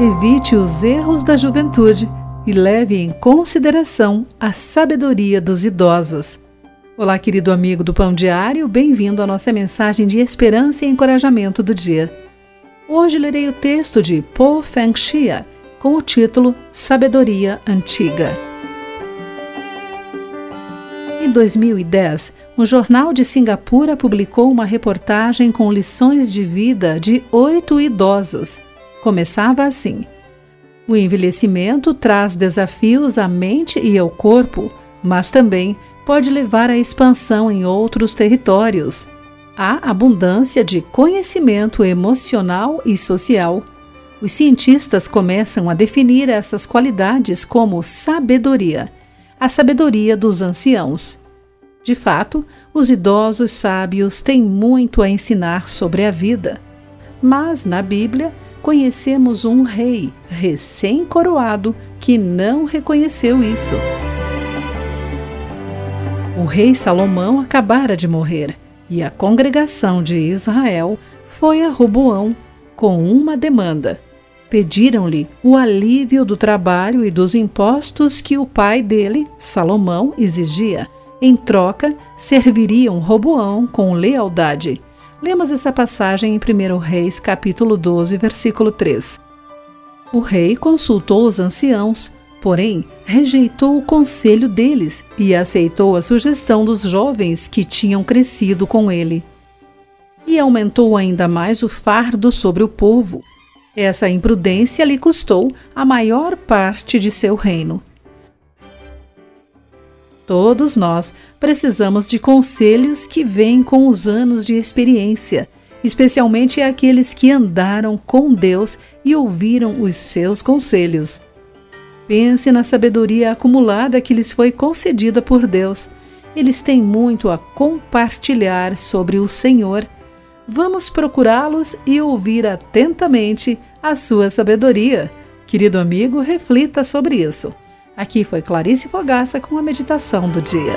Evite os erros da juventude e leve em consideração a sabedoria dos idosos. Olá, querido amigo do Pão Diário, bem-vindo à nossa mensagem de esperança e encorajamento do dia. Hoje lerei o texto de Po Feng Xia com o título Sabedoria Antiga. Em 2010, o Jornal de Singapura publicou uma reportagem com lições de vida de oito idosos Começava assim: O envelhecimento traz desafios à mente e ao corpo, mas também pode levar à expansão em outros territórios. Há abundância de conhecimento emocional e social. Os cientistas começam a definir essas qualidades como sabedoria, a sabedoria dos anciãos. De fato, os idosos sábios têm muito a ensinar sobre a vida. Mas, na Bíblia, conhecemos um rei recém-coroado que não reconheceu isso. O rei Salomão acabara de morrer e a congregação de Israel foi a Roboão com uma demanda. Pediram-lhe o alívio do trabalho e dos impostos que o pai dele, Salomão, exigia. Em troca, serviriam Roboão com lealdade. Lemos essa passagem em 1 Reis, capítulo 12, versículo 3. O rei consultou os anciãos, porém rejeitou o conselho deles e aceitou a sugestão dos jovens que tinham crescido com ele. E aumentou ainda mais o fardo sobre o povo. Essa imprudência lhe custou a maior parte de seu reino. Todos nós precisamos de conselhos que vêm com os anos de experiência, especialmente aqueles que andaram com Deus e ouviram os seus conselhos. Pense na sabedoria acumulada que lhes foi concedida por Deus. Eles têm muito a compartilhar sobre o Senhor. Vamos procurá-los e ouvir atentamente a sua sabedoria. Querido amigo, reflita sobre isso. Aqui foi Clarice Fogaça com a meditação do dia.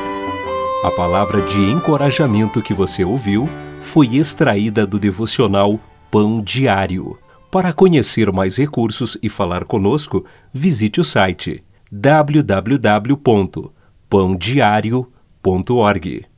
A palavra de encorajamento que você ouviu foi extraída do devocional Pão Diário. Para conhecer mais recursos e falar conosco, visite o site www.pãodiario.org.